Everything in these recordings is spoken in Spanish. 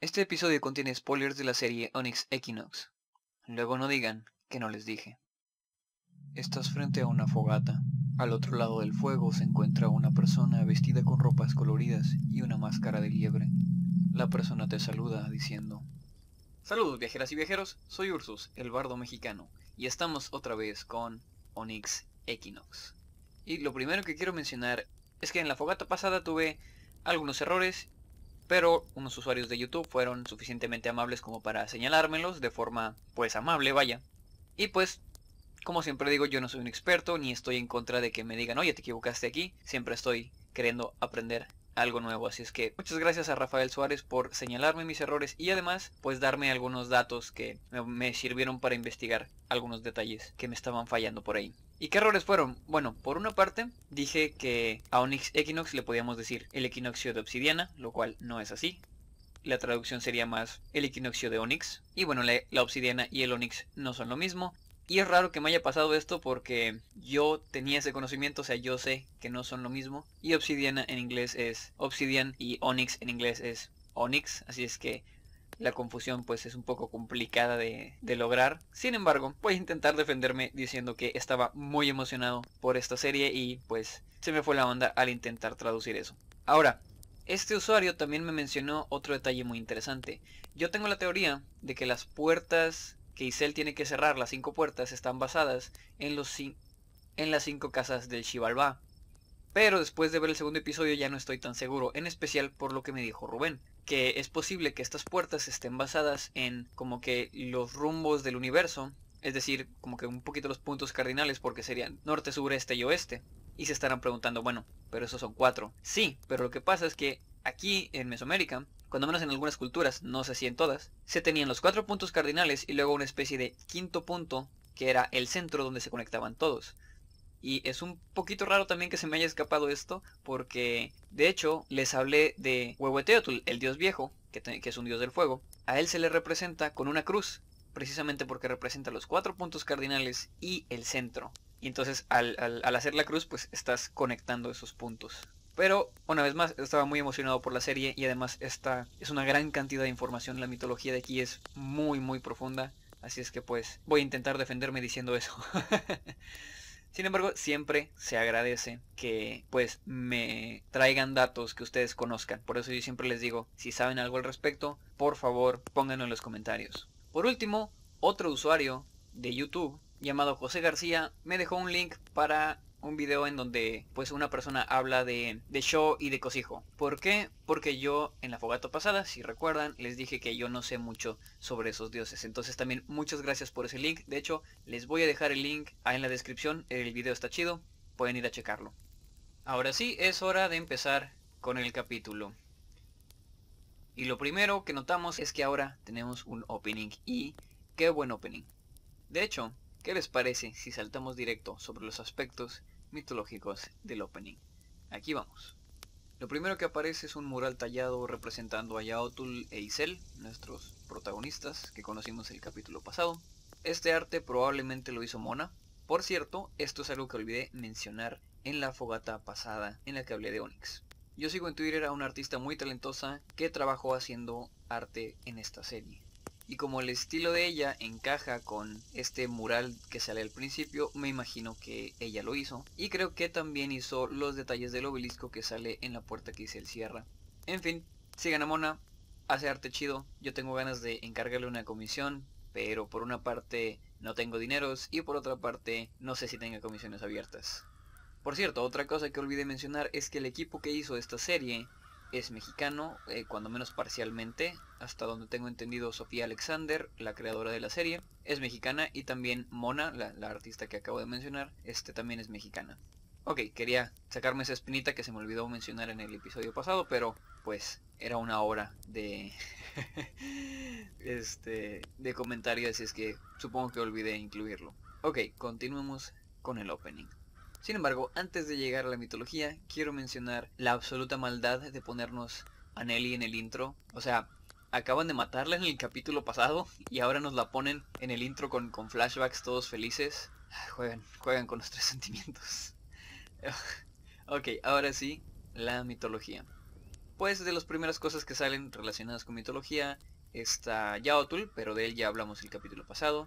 Este episodio contiene spoilers de la serie Onyx Equinox. Luego no digan que no les dije. Estás frente a una fogata. Al otro lado del fuego se encuentra una persona vestida con ropas coloridas y una máscara de liebre. La persona te saluda diciendo, Saludos viajeras y viajeros, soy Ursus, el bardo mexicano, y estamos otra vez con Onyx Equinox. Y lo primero que quiero mencionar es que en la fogata pasada tuve algunos errores, pero unos usuarios de YouTube fueron suficientemente amables como para señalármelos de forma pues amable, vaya. Y pues, como siempre digo, yo no soy un experto ni estoy en contra de que me digan, oye, te equivocaste aquí, siempre estoy queriendo aprender algo nuevo. Así es que muchas gracias a Rafael Suárez por señalarme mis errores y además pues darme algunos datos que me, sirvieron para investigar algunos detalles que me estaban fallando por ahí. ¿Y qué errores fueron? Bueno, por una parte dije que a Onyx Equinox le podíamos decir el equinoccio de obsidiana, lo cual no es así. La traducción sería más el equinoccio de Onyx. Y bueno, la, la obsidiana y el Onyx no son lo mismo. Y es raro que me haya pasado esto porque yo tenía ese conocimiento, o sea, yo sé que no son lo mismo. Y obsidiana en inglés es obsidian y onyx en inglés es onyx, así es que la confusión pues es un poco complicada de, de, lograr. Sin embargo, voy a intentar defenderme diciendo que estaba muy emocionado por esta serie y pues se me fue la onda al intentar traducir eso. Ahora, este usuario también me mencionó otro detalle muy interesante. Yo tengo la teoría de que las puertas que Isel tiene que cerrar las cinco puertas están basadas en, los en las cinco casas del Xibalbá. Pero después de ver el segundo episodio ya no estoy tan seguro, en especial por lo que me dijo Rubén, que es posible que estas puertas estén basadas en como que los rumbos del universo, es decir, como que un poquito los puntos cardinales porque serían norte, sur, este y oeste. Y se estarán preguntando, bueno, pero esos son cuatro. Sí, pero lo que pasa es que aquí en Mesoamérica cuando menos en algunas culturas, no sé si en todas, se tenían los cuatro puntos cardinales y luego una especie de quinto punto que era el centro donde se conectaban todos. Y es un poquito raro también que se me haya escapado esto, porque de hecho les hablé de Huehueteotl, el dios viejo, que, es un dios del fuego. A él se le representa con una cruz, precisamente porque representa los cuatro puntos cardinales y el centro. Y entonces al hacer la cruz, pues estás conectando esos puntos. Pero, una vez más, estaba muy emocionado por la serie y además esta es una gran cantidad de información. La mitología de aquí es muy, muy profunda. Así es que pues voy a intentar defenderme diciendo eso. Sin embargo, siempre se agradece que pues me traigan datos que ustedes conozcan. Por eso yo siempre les digo, si saben algo al respecto, por favor pónganlo en los comentarios. Por último, otro usuario de YouTube llamado José García me dejó un link para un video en donde pues una persona habla de, de show y de cosijo. ¿Por qué? Porque yo en la fogata pasada, si recuerdan, les dije que yo no sé mucho sobre esos dioses. Entonces también muchas gracias por ese link. De hecho, les voy a dejar el link ahí en la descripción. El video está chido. Pueden ir a checarlo. Ahora sí, es hora de empezar con el capítulo. Y lo primero que notamos es que ahora tenemos un opening. Y qué buen opening. De hecho, ¿Qué les parece si saltamos directo sobre los aspectos mitológicos del opening? Aquí vamos. Lo primero que aparece es un mural tallado representando a Yaotul e Isel, nuestros protagonistas que conocimos el capítulo pasado. Este arte probablemente lo hizo Mona. Por cierto, esto es algo que olvidé mencionar en la fogata pasada en la que hablé de Onyx. Yo sigo en Twitter a una artista muy talentosa que trabajó haciendo arte en esta serie. Y como el estilo de ella encaja con este mural que sale al principio, me imagino que ella lo hizo. Y creo que también hizo los detalles del obelisco que sale en la puerta que dice el cierra. En fin, sigan a Mona, hace arte chido. Yo tengo ganas de encargarle una comisión, pero por una parte no tengo dineros y por otra parte no sé si tenga comisiones abiertas. Por cierto, otra cosa que olvidé mencionar es que el equipo que hizo esta serie es mexicano, eh, cuando menos parcialmente, hasta donde tengo entendido Sofía Alexander, la creadora de la serie, es mexicana y también Mona, la, artista que acabo de mencionar, este también es mexicana. Ok, quería sacarme esa espinita que se me olvidó mencionar en el episodio pasado, pero pues era una hora de este de comentario, así es que supongo que olvidé incluirlo. Ok, continuemos con el opening. Sin embargo, antes de llegar a la mitología, quiero mencionar la absoluta maldad de ponernos a Nelly en el intro. O sea, acaban de matarla en el capítulo pasado y ahora nos la ponen en el intro con, con flashbacks todos felices. Juegan, juegan con nuestros sentimientos. ok, ahora sí, la mitología. pues de las primeras cosas que salen relacionadas con mitología está Yaotul, pero de él ya hablamos el capítulo pasado.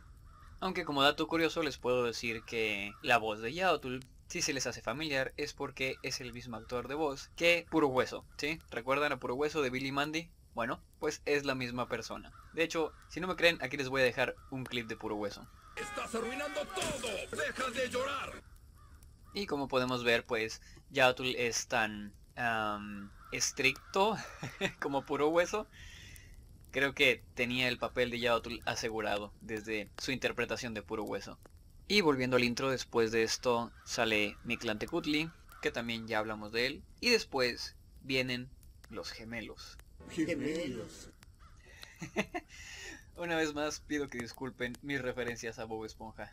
Aunque como dato curioso les puedo decir que la voz de Yaotul, si se les hace familiar, es porque es el mismo actor de voz que Puro Hueso, ¿sí? ¿Recuerdan a Puro Hueso de Billy Mandy? Bueno, pues es la misma persona. De hecho, si no me creen, aquí les voy a dejar un clip de Puro Hueso. ¡Estás arruinando todo! ¡Deja de llorar! Y como podemos ver, pues Yaotul es tan estricto como puro hueso. Creo que tenía el papel de Yaotul asegurado desde su interpretación de puro hueso. Y volviendo al intro, después de esto sale Mictlantecutli, que también ya hablamos de él. Y después vienen los gemelos. Gemelos. Una vez más pido que disculpen mis referencias a Bob Esponja.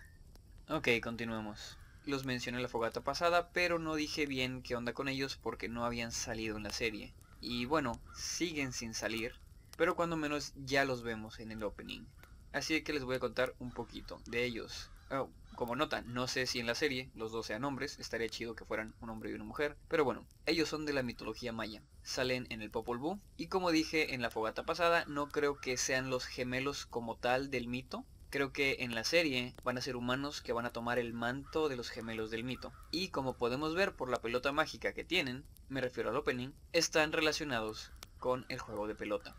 Ok, continuemos los mencioné en la fogata pasada, pero no dije bien qué onda con ellos porque no habían salido en la serie. Y bueno, siguen sin salir, pero cuando menos ya los vemos en el opening. Así que les voy a contar un poquito de ellos. Oh, como nota, no sé si en la serie los dos sean hombres, estaría chido que fueran un hombre y una mujer, pero bueno, ellos son de la mitología maya, salen en el Popol Vuh, y como dije en la fogata pasada, no creo que sean los gemelos como tal del mito, Creo que en la serie van a ser humanos que van a tomar el manto de los gemelos del mito. Y como podemos ver por la pelota mágica que tienen, me refiero al opening, están relacionados con el juego de pelota.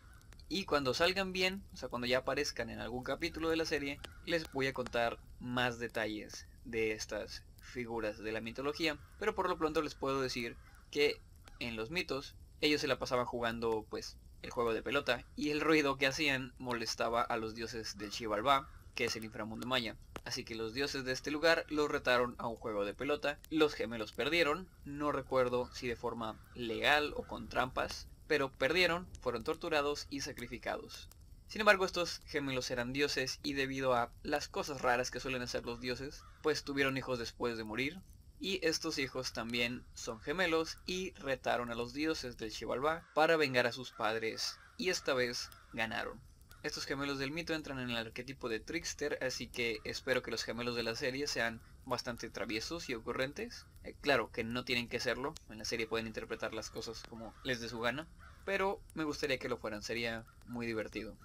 Y cuando salgan bien, o sea, cuando ya aparezcan en algún capítulo de la serie, les voy a contar más detalles de estas figuras de la mitología. Pero por lo pronto les puedo decir que en los mitos, ellos se la pasaban jugando pues el juego de pelota y el ruido que hacían molestaba a los dioses del Xibalbá que es el inframundo maya. Así que los dioses de este lugar los retaron a un juego de pelota. Los gemelos perdieron, no recuerdo si de forma legal o con trampas, pero perdieron, fueron torturados y sacrificados. Sin embargo, estos gemelos eran dioses y debido a las cosas raras que suelen hacer los dioses, pues tuvieron hijos después de morir. Y estos hijos también son gemelos y retaron a los dioses del Xibalbá para vengar a sus padres. Y esta vez ganaron. Estos gemelos del mito entran en el arquetipo de trickster, así que espero que los gemelos de la serie sean bastante traviesos y ocurrentes. Eh, claro que no tienen que serlo, en la serie pueden interpretar las cosas como les dé su gana, pero me gustaría que lo fueran, sería muy divertido.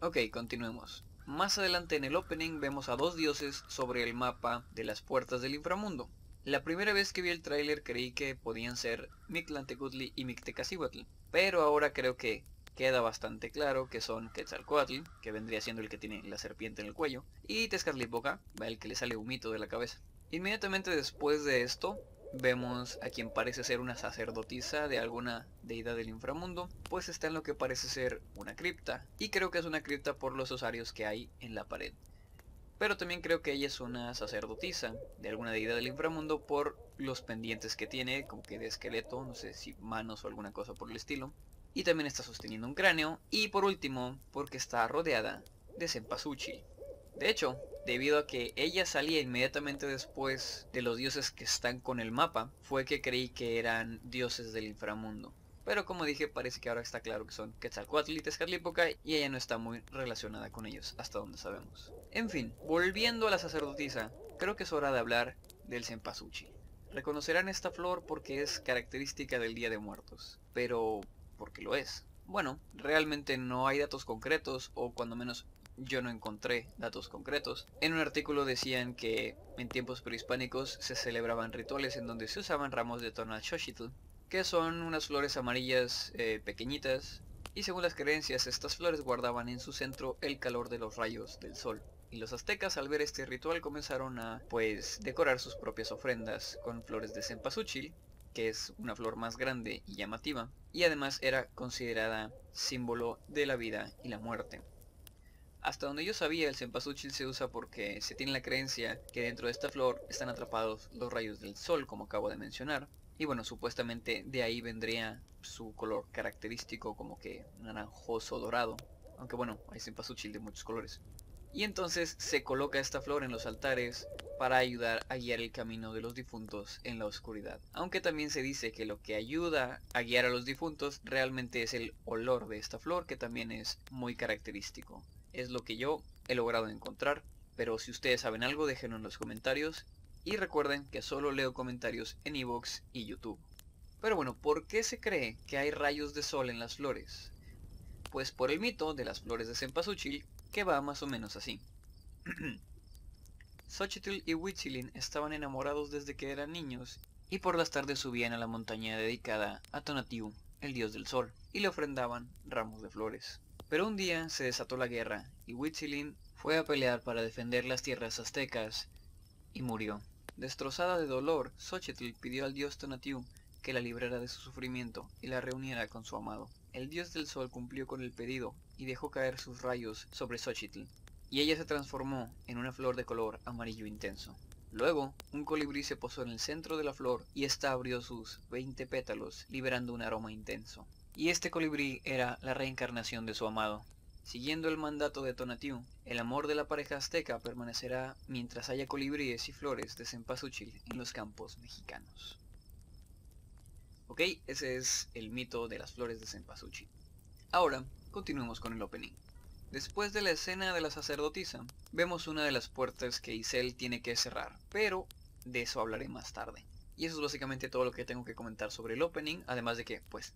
Ok, continuemos. Más adelante en el opening vemos a dos dioses sobre el mapa de las puertas del inframundo. La primera vez que vi el tráiler creí que podían ser Mictlantecutli y Mictecacihuatl, pero ahora creo que queda bastante claro que son Quetzalcoatl, que vendría siendo el que tiene la serpiente en el cuello, y Tezcatlipoca, el que le sale un mito de la cabeza. Inmediatamente después de esto, vemos a quien parece ser una sacerdotisa de alguna deidad del inframundo, pues está en lo que parece ser una cripta, y creo que es una cripta por los osarios que hay en la pared. Pero también creo que ella es una sacerdotisa de alguna deidad del inframundo por los pendientes que tiene, como que de esqueleto, no sé si manos o alguna cosa por el estilo y también está sosteniendo un cráneo, y por último, porque está rodeada de Senpasuchi. De hecho, debido a que ella salía inmediatamente después de los dioses que están con el mapa, fue que creí que eran dioses del inframundo. Pero como dije, parece que ahora está claro que son Quetzalcoatl y Tezcatlipoca y ella no está muy relacionada con ellos, hasta donde sabemos. En fin, volviendo a la sacerdotisa, creo que es hora de hablar del Senpasuchi. Reconocerán esta flor porque es característica del Día de Muertos, pero porque lo es. Bueno, realmente no hay datos concretos, o cuando menos yo no encontré datos concretos. En un artículo decían que en tiempos prehispánicos se celebraban rituales en donde se usaban ramos de Tonalxochitl, que son unas flores amarillas eh, pequeñitas, y según las creencias estas flores guardaban en su centro el calor de los rayos del sol. Y los aztecas al ver este ritual comenzaron a, pues, decorar sus propias ofrendas con flores de cempasúchil, que es una flor más grande y llamativa, y además era considerada símbolo de la vida y la muerte. Hasta donde yo sabía, el cempasúchil se usa porque se tiene la creencia que dentro de esta flor están atrapados los rayos del sol, como acabo de mencionar. Y bueno, supuestamente de ahí vendría su color característico como que naranjoso dorado. Aunque bueno, hay cempasúchil de muchos colores. Y entonces se coloca esta flor en los altares para ayudar a guiar el camino de los difuntos en la oscuridad. Aunque también se dice que lo que ayuda a guiar a los difuntos realmente es el olor de esta flor que también es muy característico. Es lo que yo he logrado encontrar, pero si ustedes saben algo déjenlo en los comentarios y recuerden que solo leo comentarios en iVoox y YouTube. Pero bueno, ¿por qué se cree que hay rayos de sol en las flores? Pues por el mito de las flores de cempasúchil, que va más o menos así. Xochitl y Huitzilin estaban enamorados desde que eran niños y por las tardes subían a la montaña dedicada a Tonatiuh, el dios del sol, y le ofrendaban ramos de flores. Pero un día se desató la guerra y Huitzilin fue a pelear para defender las tierras aztecas y murió. Destrozada de dolor, Xochitl pidió al dios Tonatiuh que la librara de su sufrimiento y la reuniera con su amado. El dios del sol cumplió con el pedido y dejó caer sus rayos sobre Xochitl, y ella se transformó en una flor de color amarillo intenso. Luego, un colibrí se posó en el centro de la flor y ésta abrió sus 20 pétalos, liberando un aroma intenso. Y este colibrí era la reencarnación de su amado. Siguiendo el mandato de Tonatiuh, el amor de la pareja azteca permanecerá mientras haya colibríes y flores de cempasúchil en los campos mexicanos. Ok, ese es el mito de las flores de cempasúchil. Ahora, continuemos con el opening. Después de la escena de la sacerdotisa, vemos una de las puertas que Isel tiene que cerrar, pero de eso hablaré más tarde. Y eso es básicamente todo lo que tengo que comentar sobre el opening, además de que, pues,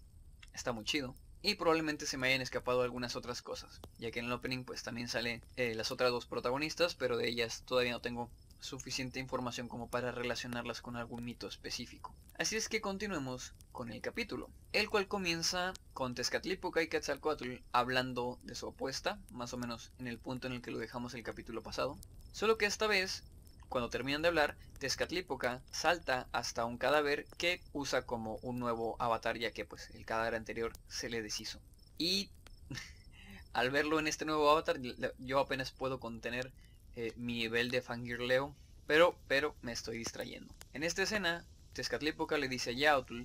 está muy chido. Y probablemente se me hayan escapado algunas otras cosas, ya que en el opening pues también salen eh, las otras dos protagonistas, pero de ellas todavía no tengo suficiente información como para relacionarlas con algún mito específico. Así es que continuemos con el capítulo, el cual comienza con Tezcatlipoca y Quetzalcoatl hablando de su opuesta, más o menos en el punto en el que lo dejamos el capítulo pasado. Solo que esta vez, cuando terminan de hablar, Tezcatlipoca salta hasta un cadáver que usa como un nuevo avatar ya que pues el cadáver anterior se le deshizo. Y al verlo en este nuevo avatar yo apenas puedo contener eh, mi nivel de fangirleo, pero, pero me estoy distrayendo. En esta escena, Tezcatlipoca le dice a Yautl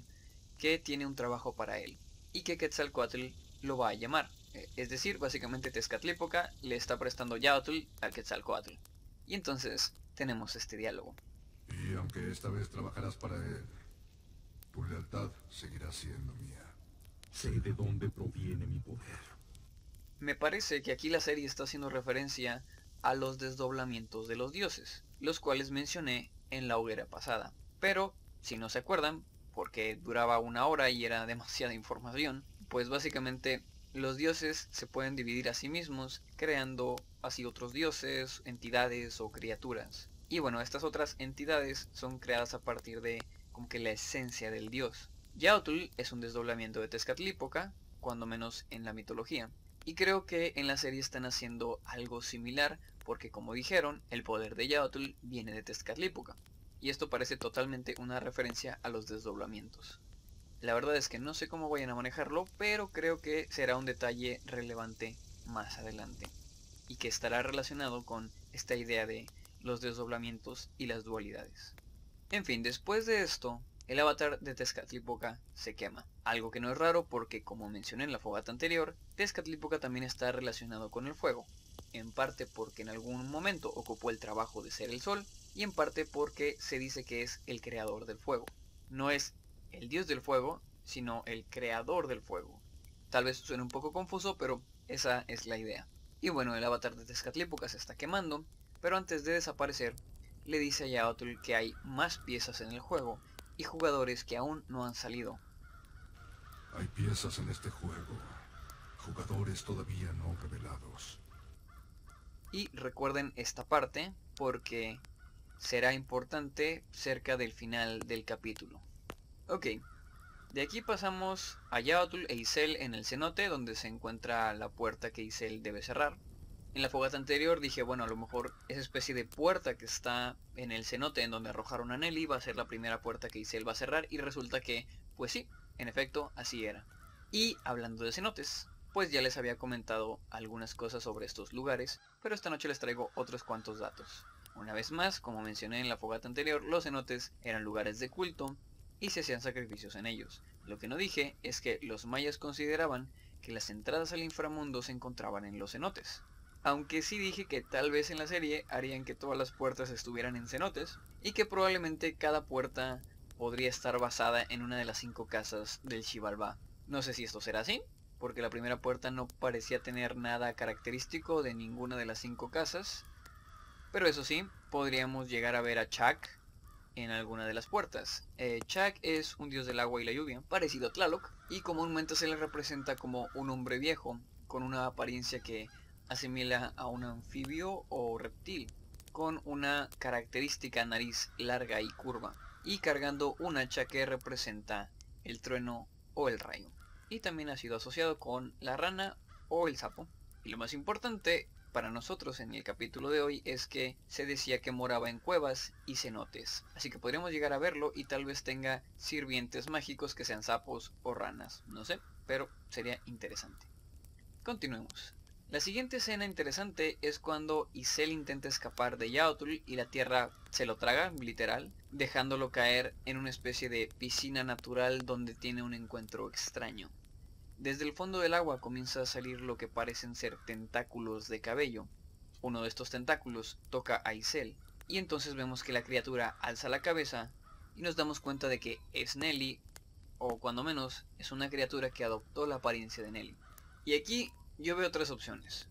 que tiene un trabajo para él y que Quetzalcoatl lo va a llamar. Eh, es decir, básicamente Tezcatlipoca le está prestando Yautl a Quetzalcoatl. Y entonces tenemos este diálogo. Y aunque esta vez trabajarás para él, tu lealtad seguirá siendo mía. Sé de dónde proviene mi poder. Me parece que aquí la serie está haciendo referencia a los desdoblamientos de los dioses, los cuales mencioné en la hoguera pasada. Pero, si no se acuerdan, porque duraba una hora y era demasiada información, pues básicamente los dioses se pueden dividir a sí mismos, creando así otros dioses, entidades o criaturas. Y bueno, estas otras entidades son creadas a partir de como que la esencia del dios. Yautl es un desdoblamiento de Tezcatlipoca, cuando menos en la mitología. Y creo que en la serie están haciendo algo similar porque como dijeron, el poder de Yaotl viene de Tezcatlipoca, y esto parece totalmente una referencia a los desdoblamientos. La verdad es que no sé cómo vayan a manejarlo, pero creo que será un detalle relevante más adelante, y que estará relacionado con esta idea de los desdoblamientos y las dualidades. En fin, después de esto, el avatar de Tezcatlipoca se quema. Algo que no es raro porque, como mencioné en la fogata anterior, Tezcatlipoca también está relacionado con el fuego, en parte porque en algún momento ocupó el trabajo de ser el sol y en parte porque se dice que es el creador del fuego. No es el dios del fuego, sino el creador del fuego. Tal vez suene un poco confuso, pero esa es la idea. Y bueno, el avatar de Tezcatlipoca se está quemando, pero antes de desaparecer, le dice a Yaotl que hay más piezas en el juego y jugadores que aún no han salido. Hay piezas en este juego, jugadores todavía no revelados. Y recuerden esta parte porque será importante cerca del final del capítulo. Ok, de aquí pasamos a Yaotul e Isel en el cenote donde se encuentra la puerta que Isel debe cerrar. En la fogata anterior dije, bueno, a lo mejor esa especie de puerta que está en el cenote en donde arrojaron a Nelly va a ser la primera puerta que Isel va a cerrar y resulta que, pues sí, en efecto, así era. Y hablando de cenotes, pues ya les había comentado algunas cosas sobre estos lugares, pero esta noche les traigo otros cuantos datos. Una vez más, como mencioné en la fogata anterior, los cenotes eran lugares de culto y se hacían sacrificios en ellos. Lo que no dije es que los mayas consideraban que las entradas al inframundo se encontraban en los cenotes. Aunque sí dije que tal vez en la serie harían que todas las puertas estuvieran en cenotes y que probablemente cada puerta podría estar basada en una de las cinco casas del Xibalbá. No sé si esto será así, porque la primera puerta no parecía tener nada característico de ninguna de las cinco casas. Pero eso sí, podríamos llegar a ver a Chuck en alguna de las puertas. Eh, Chak es un dios del agua y la lluvia, parecido a Tlaloc, y comúnmente se le representa como un hombre viejo, con una apariencia que asimila a un anfibio o reptil, con una característica nariz larga y curva, y cargando un hacha que representa el trueno o el rayo. Y también ha sido asociado con la rana o el sapo. Y lo más importante para nosotros en el capítulo de hoy es que se decía que moraba en cuevas y cenotes. Así que podríamos llegar a verlo y tal vez tenga sirvientes mágicos que sean sapos o ranas. No sé, pero sería interesante. Continuemos. La siguiente escena interesante es cuando Isel intenta escapar de Yaotl y la tierra se lo traga, literal, dejándolo caer en una especie de piscina natural donde tiene un encuentro extraño. Desde el fondo del agua comienza a salir lo que parecen ser tentáculos de cabello. Uno de estos tentáculos toca a Isel y entonces vemos que la criatura alza la cabeza y nos damos cuenta de que es Nelly, o cuando menos es una criatura que adoptó la apariencia de Nelly. Y aquí yo veo tres opciones.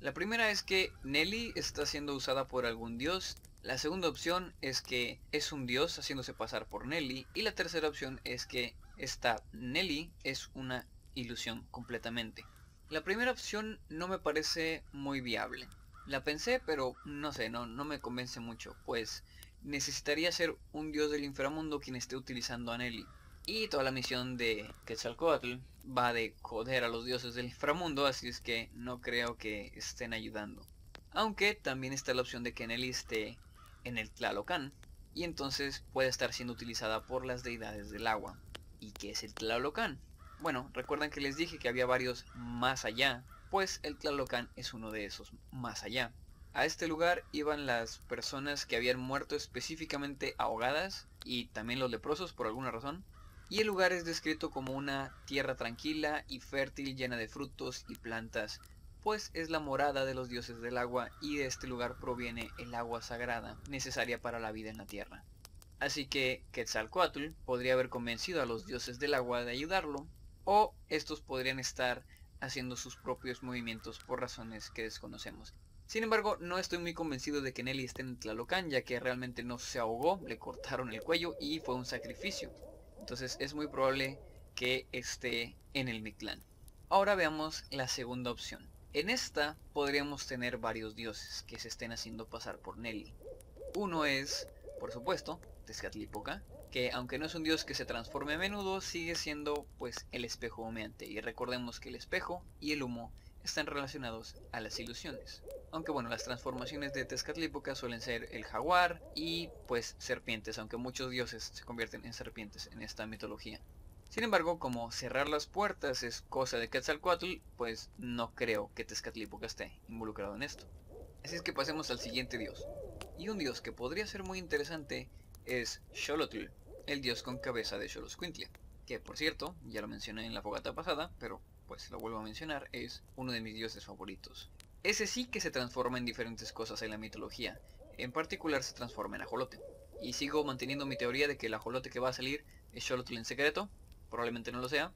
La primera es que Nelly está siendo usada por algún dios. La segunda opción es que es un dios haciéndose pasar por Nelly. Y la tercera opción es que esta Nelly es una ilusión completamente. La primera opción no me parece muy viable. La pensé, pero no sé, no, no me convence mucho, pues necesitaría ser un dios del inframundo quien esté utilizando a Nelly. Y toda la misión de Quetzalcoatl va de joder a los dioses del inframundo, así es que no creo que estén ayudando. Aunque también está la opción de que Nelly esté en el Tlalocan, y entonces puede estar siendo utilizada por las deidades del agua. ¿Y qué es el Tlalocan? Bueno, recuerdan que les dije que había varios más allá, pues el Tlalocan es uno de esos más allá. A este lugar iban las personas que habían muerto específicamente ahogadas y también los leprosos por alguna razón, y el lugar es descrito como una tierra tranquila y fértil llena de frutos y plantas, pues es la morada de los dioses del agua y de este lugar proviene el agua sagrada necesaria para la vida en la tierra. Así que Quetzalcoatl podría haber convencido a los dioses del agua de ayudarlo, o estos podrían estar haciendo sus propios movimientos por razones que desconocemos. Sin embargo, no estoy muy convencido de que Nelly esté en Tlalocan, ya que realmente no se ahogó, le cortaron el cuello y fue un sacrificio. Entonces es muy probable que esté en el Mictlán. Ahora veamos la segunda opción. En esta podríamos tener varios dioses que se estén haciendo pasar por Nelly. Uno es, por supuesto, Tezcatlipoca, que aunque no es un dios que se transforme a menudo, sigue siendo pues el espejo humeante. Y recordemos que el espejo y el humo están relacionados a las ilusiones. Aunque bueno, las transformaciones de Tezcatlipoca suelen ser el jaguar y pues serpientes, aunque muchos dioses se convierten en serpientes en esta mitología. Sin embargo, como cerrar las puertas es cosa de Quetzalcoatl, pues no creo que Tezcatlipoca esté involucrado en esto. Así es que pasemos al siguiente dios. Y un dios que podría ser muy interesante es Xolotl, el dios con cabeza de Xoloscuintla, que por cierto, ya lo mencioné en la fogata pasada, pero pues lo vuelvo a mencionar, es uno de mis dioses favoritos. Ese sí que se transforma en diferentes cosas en la mitología, en particular se transforma en ajolote. Y sigo manteniendo mi teoría de que el ajolote que va a salir es Xolotl en secreto, probablemente no lo sea,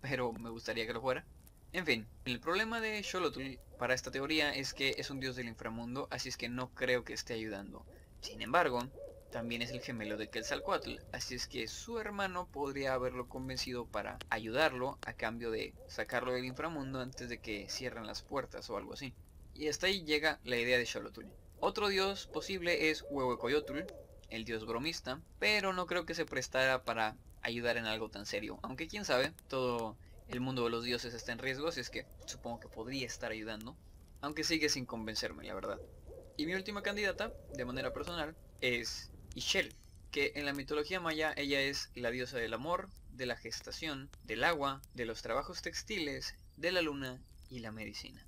pero me gustaría que lo fuera. En fin, el problema de Xolotl para esta teoría es que es un dios del inframundo, así es que no creo que esté ayudando. Sin embargo, también es el gemelo de Quetzalcoatl, así es que su hermano podría haberlo convencido para ayudarlo a cambio de sacarlo del inframundo antes de que cierren las puertas o algo así. Y hasta ahí llega la idea de Xolotl. Otro dios posible es Huehuecoyotl, el dios bromista, pero no creo que se prestara para ayudar en algo tan serio. Aunque quién sabe, todo el mundo de los dioses está en riesgo, así es que supongo que podría estar ayudando. Aunque sigue sin convencerme, la verdad. Y mi última candidata, de manera personal, es Shell, que en la mitología maya ella es la diosa del amor, de la gestación, del agua, de los trabajos textiles, de la luna y la medicina.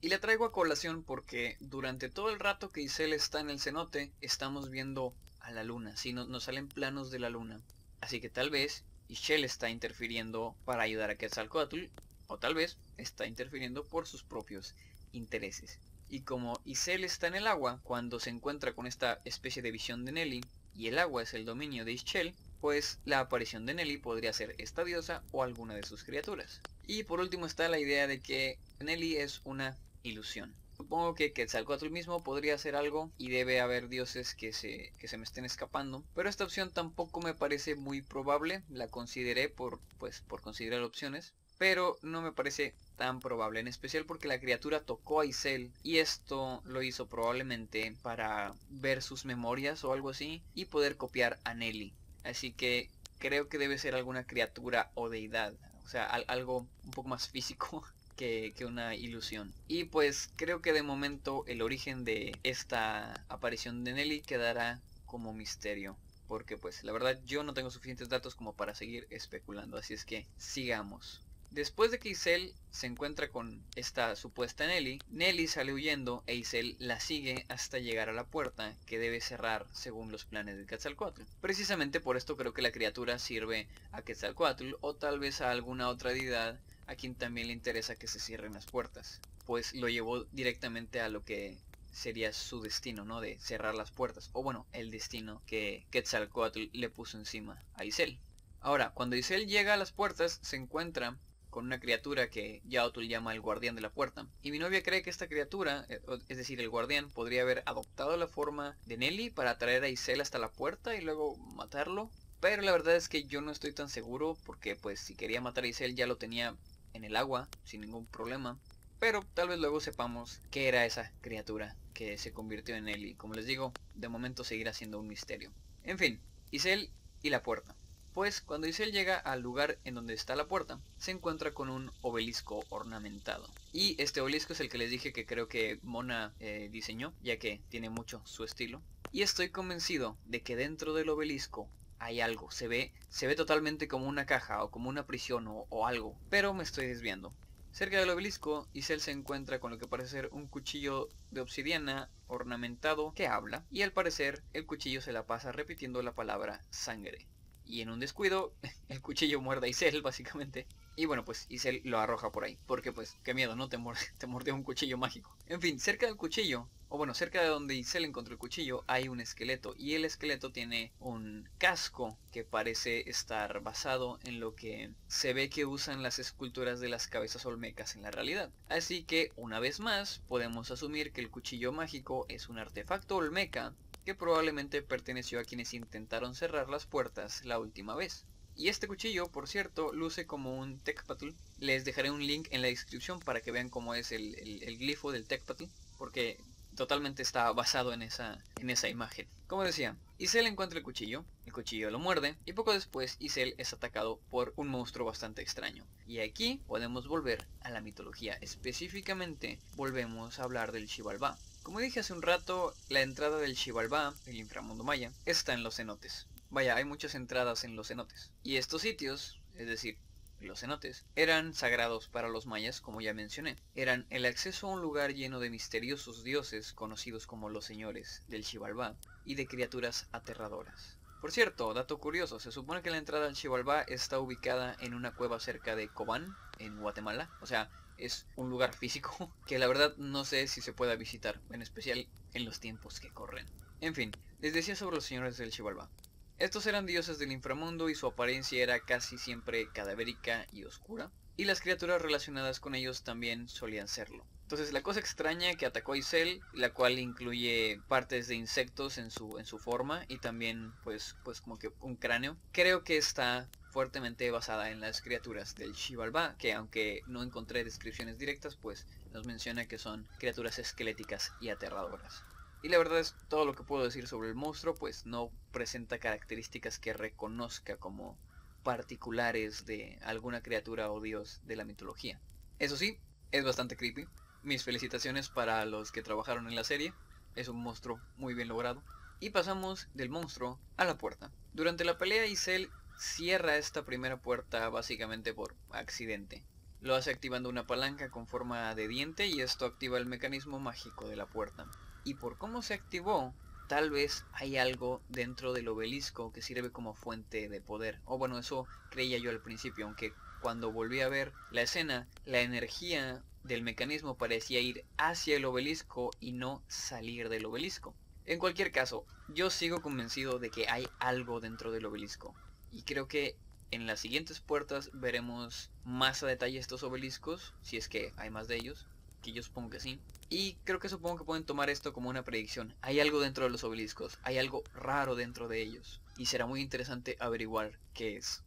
Y la traigo a colación porque durante todo el rato que Isel está en el cenote, estamos viendo a la luna, si nos salen planos de la luna. Así que tal vez Ishel está interfiriendo para ayudar a Quetzalcoatl, o tal vez está interfiriendo por sus propios intereses. Y como Isel está en el agua, cuando se encuentra con esta especie de visión de Nelly, y el agua es el dominio de Ischel, pues la aparición de Nelly podría ser esta diosa o alguna de sus criaturas. Y por último está la idea de que Nelly es una ilusión. Supongo que Quetzalcoatl mismo podría hacer algo y debe haber dioses que se, que se me estén escapando. Pero esta opción tampoco me parece muy probable. La consideré por, pues, por considerar opciones. Pero no me parece tan probable, en especial porque la criatura tocó a Isel y esto lo hizo probablemente para ver sus memorias o algo así y poder copiar a Nelly. Así que creo que debe ser alguna criatura o deidad, o sea, algo un poco más físico que, que, una ilusión. Y pues creo que de momento el origen de esta aparición de Nelly quedará como misterio. Porque pues la verdad yo no tengo suficientes datos como para seguir especulando. Así es que sigamos. Después de que Isel se encuentra con esta supuesta Nelly, Nelly sale huyendo e Isel la sigue hasta llegar a la puerta que debe cerrar según los planes de Quetzalcoatl. Precisamente por esto creo que la criatura sirve a Quetzalcoatl o tal vez a alguna otra deidad a quien también le interesa que se cierren las puertas, pues lo llevó directamente a lo que sería su destino, ¿no? De cerrar las puertas, o bueno, el destino que Quetzalcoatl le puso encima a Isel. Ahora, cuando Isel llega a las puertas, se encuentra con una criatura que Yaotul llama el guardián de la puerta. Y mi novia cree que esta criatura, eh, es decir, el guardián, podría haber adoptado la forma de Nelly para traer a Isel hasta la puerta y luego matarlo. Pero la verdad es que yo no estoy tan seguro porque pues si quería matar a Isel ya lo tenía en el agua sin ningún problema. Pero tal vez luego sepamos qué era esa criatura que se convirtió en Nelly. Como les digo, de momento seguirá siendo un misterio. En fin, Isel y la puerta. Pues cuando Isel llega al lugar en donde está la puerta, se encuentra con un obelisco ornamentado. Y este obelisco es el que les dije que creo que Mona eh, diseñó, ya que tiene mucho su estilo. Y estoy convencido de que dentro del obelisco hay algo. Se ve, se ve totalmente como una caja o como una prisión o, o algo. Pero me estoy desviando. Cerca del obelisco, Isel se encuentra con lo que parece ser un cuchillo de obsidiana ornamentado que habla. Y al parecer el cuchillo se la pasa repitiendo la palabra sangre y en un descuido el cuchillo muerde a Isel básicamente. Y bueno, pues Isel lo arroja por ahí. Porque pues, qué miedo, ¿no? Te, te mordió un cuchillo mágico. En fin, cerca del cuchillo, o bueno, cerca de donde Isel encontró el cuchillo, hay un esqueleto. Y el esqueleto tiene un casco que parece estar basado en lo que se ve que usan las esculturas de las cabezas olmecas en la realidad. Así que, una vez más, podemos asumir que el cuchillo mágico es un artefacto olmeca que probablemente perteneció a quienes intentaron cerrar las puertas la última vez. Y este cuchillo, por cierto, luce como un Tecpatl. Les dejaré un link en la descripción para que vean cómo es el, glifo del Tecpatl, porque totalmente está basado en esa, en esa imagen. Como decía, Isel encuentra el cuchillo, el cuchillo lo muerde, y poco después Isel es atacado por un monstruo bastante extraño. Y aquí podemos volver a la mitología, específicamente volvemos a hablar del Xibalbá. Como dije hace un rato, la entrada del Xibalbá, el inframundo maya, está en los cenotes. Vaya, hay muchas entradas en los cenotes. Y estos sitios, es decir, los cenotes, eran sagrados para los mayas, como ya mencioné. Eran el acceso a un lugar lleno de misteriosos dioses conocidos como los señores del Xibalbá y de criaturas aterradoras. Por cierto, dato curioso, se supone que la entrada al Xibalbá está ubicada en una cueva cerca de Cobán, en Guatemala. O sea, es un lugar físico que la verdad no sé si se pueda visitar, en especial en los tiempos que corren. En fin, les decía sobre los señores del Chivalba. Estos eran dioses del inframundo y su apariencia era casi siempre cadavérica y oscura, y las criaturas relacionadas con ellos también solían serlo. Entonces la cosa extraña que atacó a Isel, la cual incluye partes de insectos en su, en su forma y también pues, pues como que un cráneo, creo que está fuertemente basada en las criaturas del Xibalbá, que aunque no encontré descripciones directas, pues nos menciona que son criaturas esqueléticas y aterradoras. Y la verdad es todo lo que puedo decir sobre el monstruo, pues no presenta características que reconozca como particulares de alguna criatura o dios de la mitología. Eso sí, es bastante creepy. Mis felicitaciones para los que trabajaron en la serie. Es un monstruo muy bien logrado. Y pasamos del monstruo a la puerta. Durante la pelea Isel cierra esta primera puerta básicamente por accidente. Lo hace activando una palanca con forma de diente y esto activa el mecanismo mágico de la puerta. Y por cómo se activó, tal vez hay algo dentro del obelisco que sirve como fuente de poder. O bueno, eso creía yo al principio, aunque cuando volví a ver la escena, la energía del mecanismo parecía ir hacia el obelisco y no salir del obelisco. En cualquier caso, yo sigo convencido de que hay algo dentro del obelisco. Y creo que en las siguientes puertas veremos más a detalle estos obeliscos, si es que hay más de ellos, que yo supongo que sí. Y creo que supongo que pueden tomar esto como una predicción. Hay algo dentro de los obeliscos, hay algo raro dentro de ellos. Y será muy interesante averiguar qué es.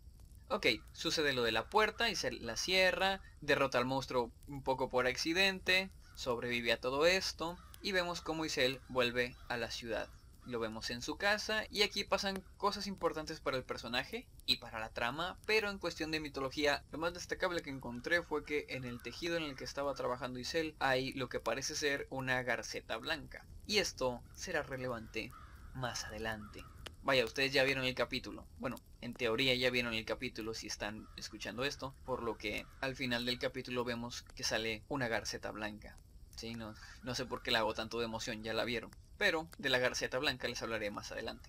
Ok, sucede lo de la puerta y se la cierra, derrota al monstruo un poco por accidente, sobrevive a todo esto y vemos cómo Isel vuelve a la ciudad. Lo vemos en su casa y aquí pasan cosas importantes para el personaje y para la trama, pero en cuestión de mitología, lo más destacable que encontré fue que en el tejido en el que estaba trabajando Isel hay lo que parece ser una garceta blanca. Y esto será relevante más adelante. Vaya, ustedes ya vieron el capítulo. Bueno, en teoría ya vieron el capítulo si están escuchando esto, por lo que al final del capítulo vemos que sale una garceta blanca. Sí, no, no sé por qué la hago tanto de emoción, ya la vieron pero de la garceta blanca les hablaré más adelante.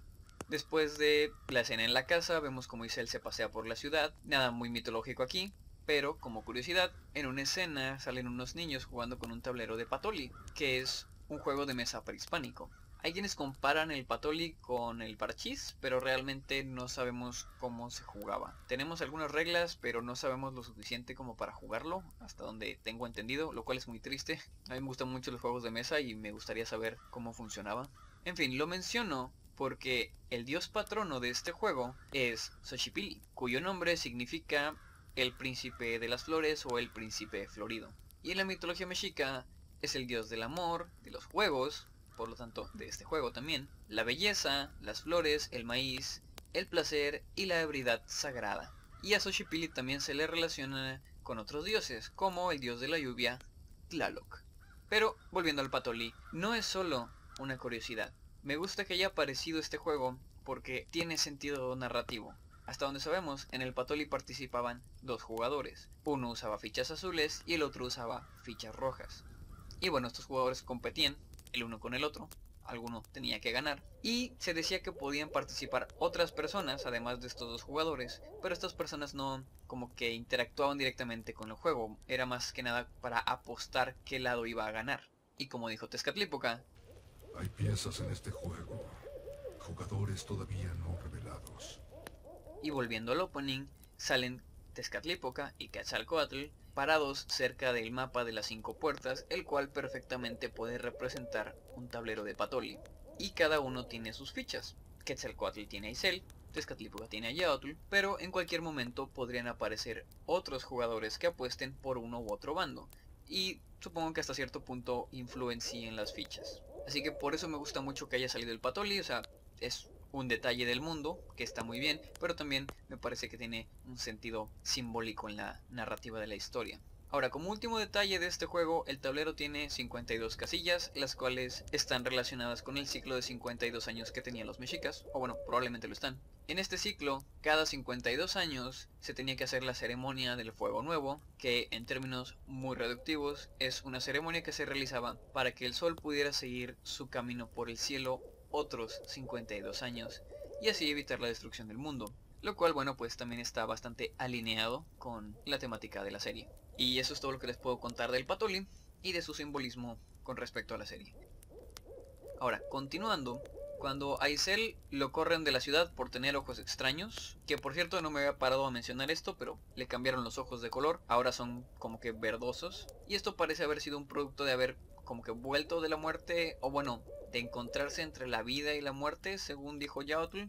Después de la escena en la casa, vemos como Isel se pasea por la ciudad, nada muy mitológico aquí, pero como curiosidad, en una escena salen unos niños jugando con un tablero de Patoli, que es un juego de mesa prehispánico. Hay quienes comparan el Patoli con el Parchís, pero realmente no sabemos cómo se jugaba. Tenemos algunas reglas, pero no sabemos lo suficiente como para jugarlo, hasta donde tengo entendido, lo cual es muy triste. A mí me gustan mucho los juegos de mesa y me gustaría saber cómo funcionaba. En fin, lo menciono porque el dios patrono de este juego es Xochipilli, cuyo nombre significa el príncipe de las flores o el príncipe florido. Y en la mitología mexica es el dios del amor, de los juegos, por lo tanto de este juego también, la belleza, las flores, el maíz, el placer y la ebriedad sagrada. Y a Xochipilli también se le relaciona con otros dioses, como el dios de la lluvia, Tlaloc. Pero, volviendo al Patoli, no es solo una curiosidad. Me gusta que haya aparecido este juego porque tiene sentido narrativo. Hasta donde sabemos, en el Patoli participaban dos jugadores. Uno usaba fichas azules y el otro usaba fichas rojas. Y bueno, estos jugadores competían el uno con el otro, alguno tenía que ganar, y se decía que podían participar otras personas, además de estos dos jugadores, pero estas personas no como que interactuaban directamente con el juego, era más que nada para apostar qué lado iba a ganar. Y como dijo Tezcatlipoca, hay piezas en este juego, jugadores todavía no revelados. Y volviendo al opening, salen Tezcatlipoca y Quetzalcoatl parados cerca del mapa de las cinco puertas, el cual perfectamente puede representar un tablero de Patoli. Y cada uno tiene sus fichas. Quetzalcoatl tiene a Isel, tiene a pero en cualquier momento podrían aparecer otros jugadores que apuesten por uno u otro bando. Y supongo que hasta cierto punto influencien las fichas. Así que por eso me gusta mucho que haya salido el Patoli, o sea, es un detalle del mundo, que está muy bien, pero también me parece que tiene un sentido simbólico en la narrativa de la historia. Ahora, como último detalle de este juego, el tablero tiene 52 casillas, las cuales están relacionadas con el ciclo de 52 años que tenían los mexicas, o bueno, probablemente lo están. En este ciclo, cada 52 años se tenía que hacer la ceremonia del fuego nuevo, que en términos muy reductivos es una ceremonia que se realizaba para que el sol pudiera seguir su camino por el cielo otros 52 años y así evitar la destrucción del mundo. Lo cual, bueno, pues también está bastante alineado con la temática de la serie. Y eso es todo lo que les puedo contar del Patoli y de su simbolismo con respecto a la serie. Ahora, continuando, cuando a Isel lo corren de la ciudad por tener ojos extraños, que por cierto no me había parado a mencionar esto, pero le cambiaron los ojos de color, ahora son como que verdosos, y esto parece haber sido un producto de haber como que vuelto de la muerte, o bueno, de encontrarse entre la vida y la muerte, según dijo Yaotl.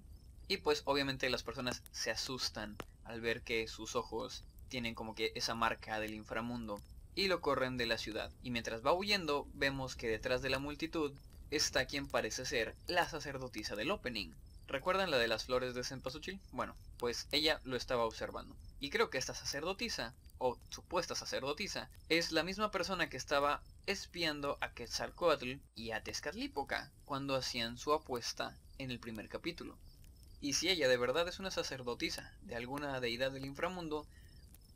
Y pues obviamente las personas se asustan al ver que sus ojos tienen como que esa marca del inframundo y lo corren de la ciudad. Y mientras va huyendo, vemos que detrás de la multitud está quien parece ser la sacerdotisa del opening. ¿Recuerdan la de las flores de Cempasúchil? Bueno, pues ella lo estaba observando. Y creo que esta sacerdotisa, o supuesta sacerdotisa, es la misma persona que estaba espiando a Quetzalcoatl y a Tezcatlipoca cuando hacían su apuesta en el primer capítulo. Y si ella de verdad es una sacerdotisa de alguna deidad del inframundo,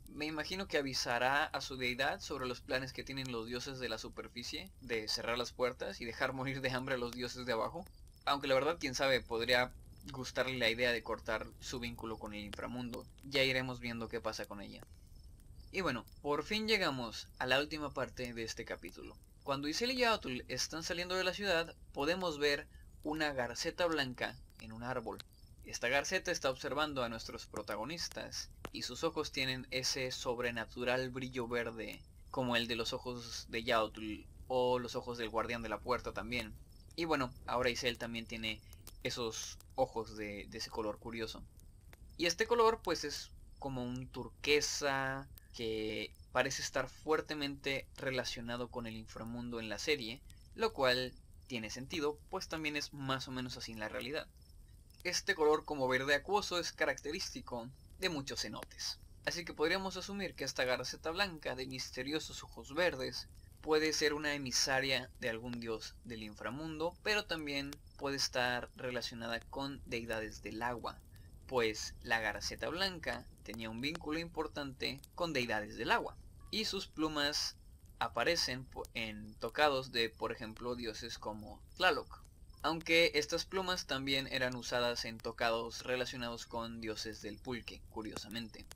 me imagino que avisará a su deidad sobre los planes que tienen los dioses de la superficie, de cerrar las puertas y dejar morir de hambre a los dioses de abajo. Aunque la verdad, quién sabe, podría gustarle la idea de cortar su vínculo con el inframundo. Ya iremos viendo qué pasa con ella. Y bueno, por fin llegamos a la última parte de este capítulo. Cuando Isel y Yaotul están saliendo de la ciudad, podemos ver una garceta blanca en un árbol. Esta garceta está observando a nuestros protagonistas y sus ojos tienen ese sobrenatural brillo verde como el de los ojos de Yautl o los ojos del guardián de la puerta también. Y bueno, ahora Isel también tiene esos ojos de, de ese color curioso. Y este color pues es como un turquesa que parece estar fuertemente relacionado con el inframundo en la serie, lo cual tiene sentido, pues también es más o menos así en la realidad. Este color como verde acuoso es característico de muchos cenotes. Así que podríamos asumir que esta garceta blanca de misteriosos ojos verdes puede ser una emisaria de algún dios del inframundo, pero también puede estar relacionada con deidades del agua, pues la garceta blanca tenía un vínculo importante con deidades del agua, y sus plumas aparecen en tocados de, por ejemplo, dioses como Tlaloc. Aunque estas plumas también eran usadas en tocados relacionados con dioses del pulque, curiosamente.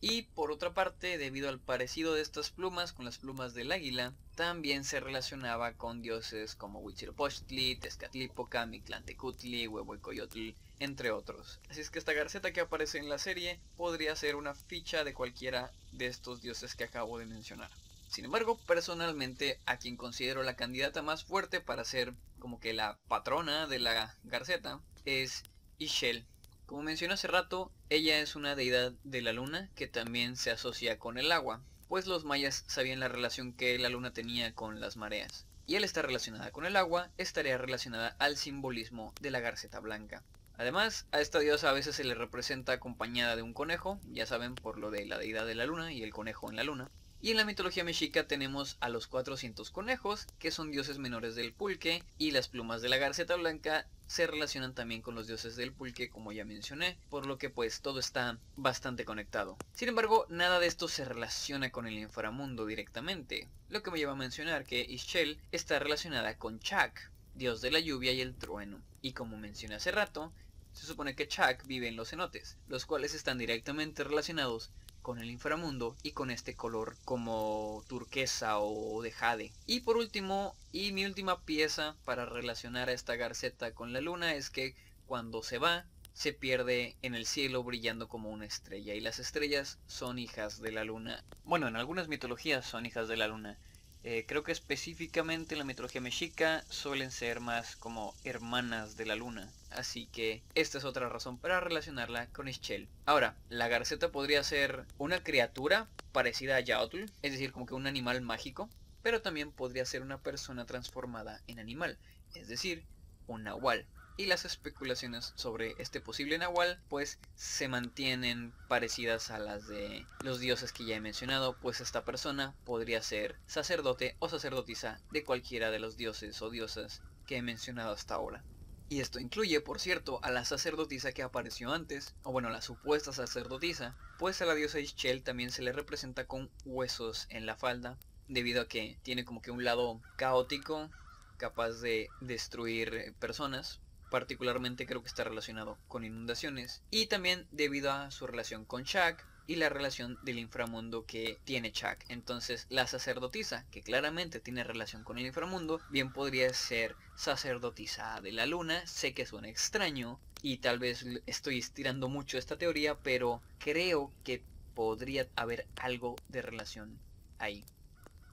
Y por otra parte, debido al parecido de estas plumas con las plumas del águila, también se relacionaba con dioses como Huitzilopochtli, Tezcatlipoca, Mictlantecutli, Huehuecoyotl, entre otros. Así es que esta garceta que aparece en la serie podría ser una ficha de cualquiera de estos dioses que acabo de mencionar. Sin embargo, personalmente a quien considero la candidata más fuerte para ser como que la patrona de la garceta es Ishel como mencioné hace rato, ella es una deidad de la luna que también se asocia con el agua, pues los mayas sabían la relación que la luna tenía con las mareas. Y al estar relacionada con el agua, estaría relacionada al simbolismo de la garceta blanca. Además, a esta diosa a veces se le representa acompañada de un conejo, ya saben por lo de la deidad de la luna y el conejo en la luna. Y en la mitología mexica tenemos a los 400 conejos, que son dioses menores del pulque, y las plumas de la garceta blanca se relacionan también con los dioses del pulque, como ya mencioné, por lo que pues todo está bastante conectado. Sin embargo, nada de esto se relaciona con el inframundo directamente, lo que me lleva a mencionar que Ischel está relacionada con Chak, dios de la lluvia y el trueno. Y como mencioné hace rato, se supone que Chak vive en los cenotes, los cuales están directamente relacionados con el inframundo y con este color como turquesa o de jade. Y por último, y mi última pieza para relacionar a esta garceta con la luna es que cuando se va, se pierde en el cielo brillando como una estrella y las estrellas son hijas de la luna. Bueno, en algunas mitologías son hijas de la luna. Eh, creo que específicamente en la mitología mexica suelen ser más como hermanas de la luna. Así que esta es otra razón para relacionarla con Ischel. Ahora, la garceta podría ser una criatura parecida a Yautl, es decir, como que un animal mágico, pero también podría ser una persona transformada en animal, es decir, un nahual y las especulaciones sobre este posible Nahual pues se mantienen parecidas a las de los dioses que ya he mencionado, pues esta persona podría ser sacerdote o sacerdotisa de cualquiera de los dioses o diosas que he mencionado hasta ahora. Y esto incluye, por cierto, a la sacerdotisa que apareció antes, o bueno, la supuesta sacerdotisa, pues a la diosa Ischel también se le representa con huesos en la falda, debido a que tiene como que un lado caótico, capaz de destruir personas, particularmente creo que está relacionado con inundaciones y también debido a su relación con Chuck y la relación del inframundo que tiene Chuck. Entonces la sacerdotisa, que claramente tiene relación con el inframundo, bien podría ser sacerdotisa de la luna. Sé que suena extraño y tal vez estoy estirando mucho esta teoría, pero creo que podría haber algo de relación ahí.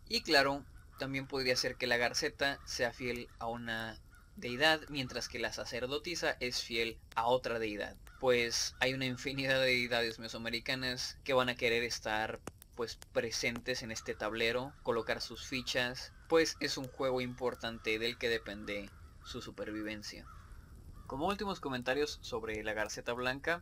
Y claro, también podría ser que la garceta sea fiel a una deidad, mientras que la sacerdotisa es fiel a otra deidad. Pues hay una infinidad de deidades mesoamericanas que van a querer estar pues presentes en este tablero, colocar sus fichas, pues es un juego importante del que depende su supervivencia. Como últimos comentarios sobre la garceta blanca,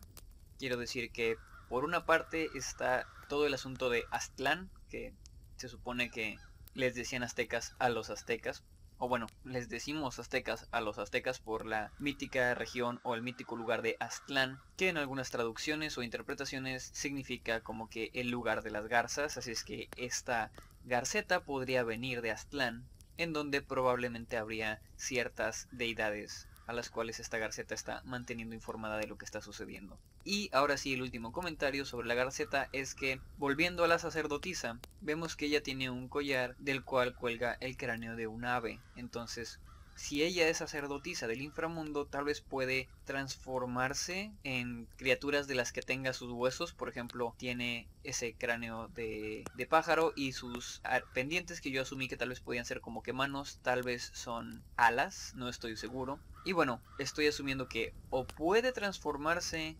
quiero decir que por una parte está todo el asunto de Aztlán, que se supone que les decían aztecas a los aztecas, o bueno, les decimos aztecas a los aztecas por la mítica región o el mítico lugar de Aztlán, que en algunas traducciones o interpretaciones significa como que el lugar de las garzas, así es que esta garceta podría venir de Aztlán, en donde probablemente habría ciertas deidades a las cuales esta garceta está manteniendo informada de lo que está sucediendo. Y ahora sí, el último comentario sobre la garceta es que, volviendo a la sacerdotisa, vemos que ella tiene un collar del cual cuelga el cráneo de un ave. Entonces, si ella es sacerdotisa del inframundo, tal vez puede transformarse en criaturas de las que tenga sus huesos. Por ejemplo, tiene ese cráneo de, de pájaro y sus pendientes que yo asumí que tal vez podían ser como que manos, tal vez son alas, no estoy seguro. Y bueno, estoy asumiendo que o puede transformarse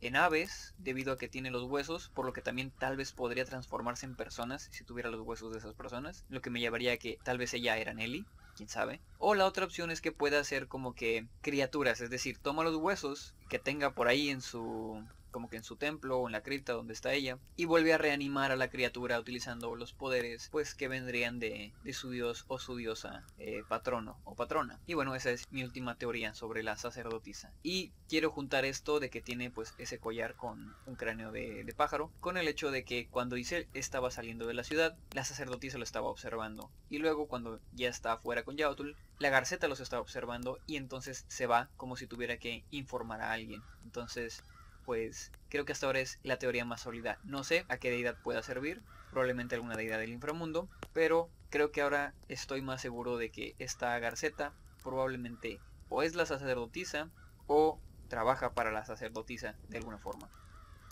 en aves debido a que tiene los huesos, por lo que también tal vez podría transformarse en personas si tuviera los huesos de esas personas, lo que me llevaría a que tal vez ella era Nelly, quién sabe. O la otra opción es que pueda ser como que criaturas, es decir, toma los huesos que tenga por ahí en su como que en su templo o en la cripta donde está ella, y vuelve a reanimar a la criatura utilizando los poderes pues que vendrían de, su dios o su diosa eh, patrono o patrona. Y bueno, esa es mi última teoría sobre la sacerdotisa. Y quiero juntar esto de que tiene pues ese collar con un cráneo de, pájaro, con el hecho de que cuando Isel estaba saliendo de la ciudad, la sacerdotisa lo estaba observando. Y luego cuando ya está afuera con Yautul, la garceta los está observando y entonces se va como si tuviera que informar a alguien. Entonces pues creo que hasta ahora es la teoría más sólida. No sé a qué deidad pueda servir, probablemente alguna deidad del inframundo, pero creo que ahora estoy más seguro de que esta Garceta probablemente o es la sacerdotisa o trabaja para la sacerdotisa de alguna forma.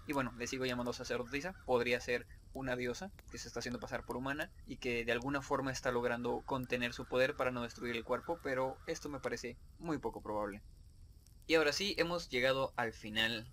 Y bueno, le sigo llamando sacerdotisa, podría ser una diosa que se está haciendo pasar por humana y que de alguna forma está logrando contener su poder para no destruir el cuerpo, pero esto me parece muy poco probable. Y ahora sí, hemos llegado al final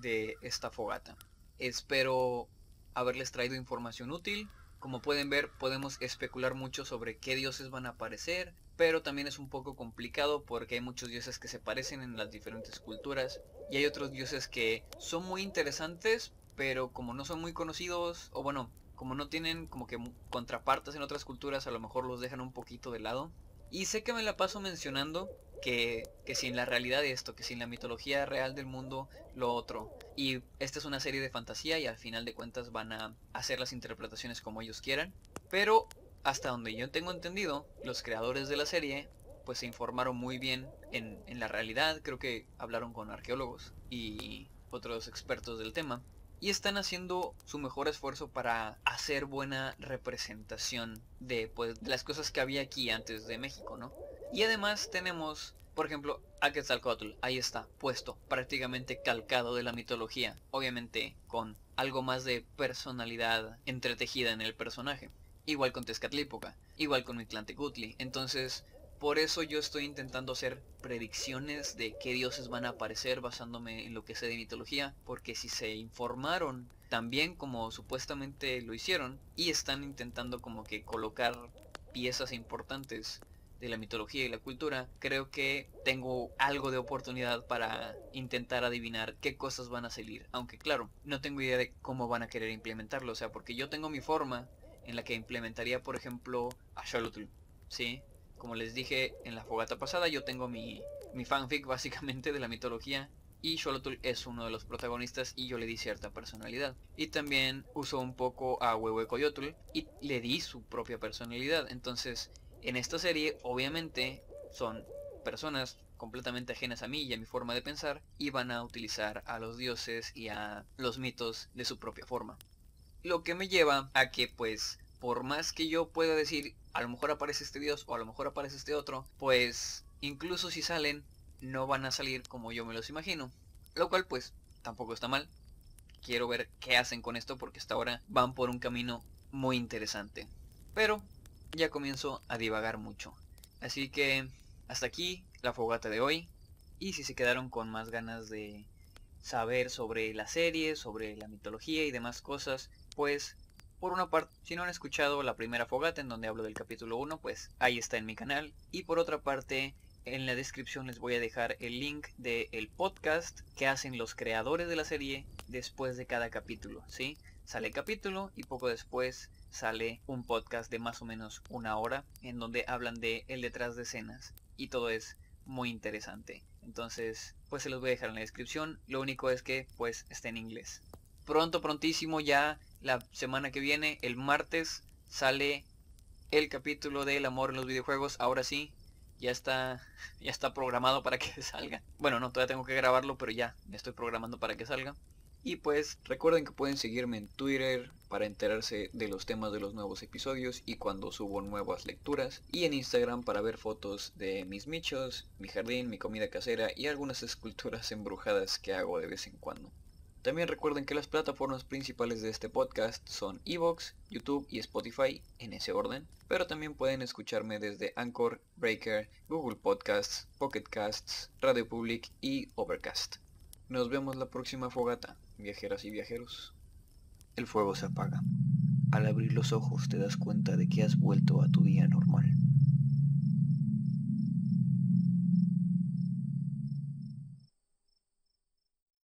de esta fogata. Espero haberles traído información útil. Como pueden ver, podemos especular mucho sobre qué dioses van a aparecer, pero también es un poco complicado porque hay muchos dioses que se parecen en las diferentes culturas y hay otros dioses que son muy interesantes, pero como no son muy conocidos, o bueno, como no tienen como que contrapartes en otras culturas, a lo mejor los dejan un poquito de lado. Y sé que me la paso mencionando que, que sin la realidad de esto, que sin la mitología real del mundo, lo otro. Y esta es una serie de fantasía y al final de cuentas van a hacer las interpretaciones como ellos quieran. Pero hasta donde yo tengo entendido, los creadores de la serie pues se informaron muy bien en, en la realidad, creo que hablaron con arqueólogos y otros expertos del tema y están haciendo su mejor esfuerzo para hacer buena representación de, pues, las cosas que había aquí antes de México, ¿no? Y además tenemos, por ejemplo, a Quetzalcoatl, ahí está, puesto, prácticamente calcado de la mitología, obviamente con algo más de personalidad entretejida en el personaje. Igual con Tezcatlipoca, igual con Mictlantecutli, entonces por eso yo estoy intentando hacer predicciones de qué dioses van a aparecer basándome en lo que sé de mitología, porque si se informaron tan bien como supuestamente lo hicieron y están intentando como que colocar piezas importantes de la mitología y la cultura, creo que tengo algo de oportunidad para intentar adivinar qué cosas van a salir. Aunque claro, no tengo idea de cómo van a querer implementarlo. O sea, porque yo tengo mi forma en la que implementaría, por ejemplo, a Xolotl. ¿Sí? Como les dije en la fogata pasada, yo tengo mi, mi fanfic básicamente de la mitología y Xolotl es uno de los protagonistas y yo le di cierta personalidad. Y también uso un poco a Huehuecoyotl y le di su propia personalidad. Entonces, en esta serie, obviamente, son personas completamente ajenas a mí y a mi forma de pensar y van a utilizar a los dioses y a los mitos de su propia forma. Lo que me lleva a que pues por más que yo pueda decir a lo mejor aparece este dios o a lo mejor aparece este otro, pues incluso si salen, no van a salir como yo me los imagino. Lo cual pues tampoco está mal. Quiero ver qué hacen con esto porque hasta ahora van por un camino muy interesante. Pero ya comienzo a divagar mucho. Así que hasta aquí la fogata de hoy. Y si se quedaron con más ganas de saber sobre la serie, sobre la mitología y demás cosas, pues por una parte, si no han escuchado la primera fogata en donde hablo del capítulo 1, pues ahí está en mi canal. Y por otra parte, en la descripción les voy a dejar el link del podcast que hacen los creadores de la serie después de cada capítulo, ¿sí? Sale capítulo y poco después sale un podcast de más o menos una hora en donde hablan de el detrás de escenas y todo es muy interesante. Entonces, pues se los voy a dejar en la descripción. Lo único es que pues está en inglés. Pronto, prontísimo ya la semana que viene, el martes, sale el capítulo del amor en los videojuegos. Ahora sí, ya está, ya está programado para que salga. Bueno, no, todavía tengo que grabarlo, pero ya me estoy programando para que salga. Y pues recuerden que pueden seguirme en Twitter para enterarse de los temas de los nuevos episodios y cuando subo nuevas lecturas. Y en Instagram para ver fotos de mis michos, mi jardín, mi comida casera y algunas esculturas embrujadas que hago de vez en cuando. También recuerden que las plataformas principales de este podcast son Evox, YouTube y Spotify en ese orden, pero también pueden escucharme desde Anchor, Breaker, Google Podcasts, Pocket Casts, Radio Public y Overcast. Nos vemos la próxima fogata, viajeras y viajeros. El fuego se apaga. Al abrir los ojos te das cuenta de que has vuelto a tu día normal.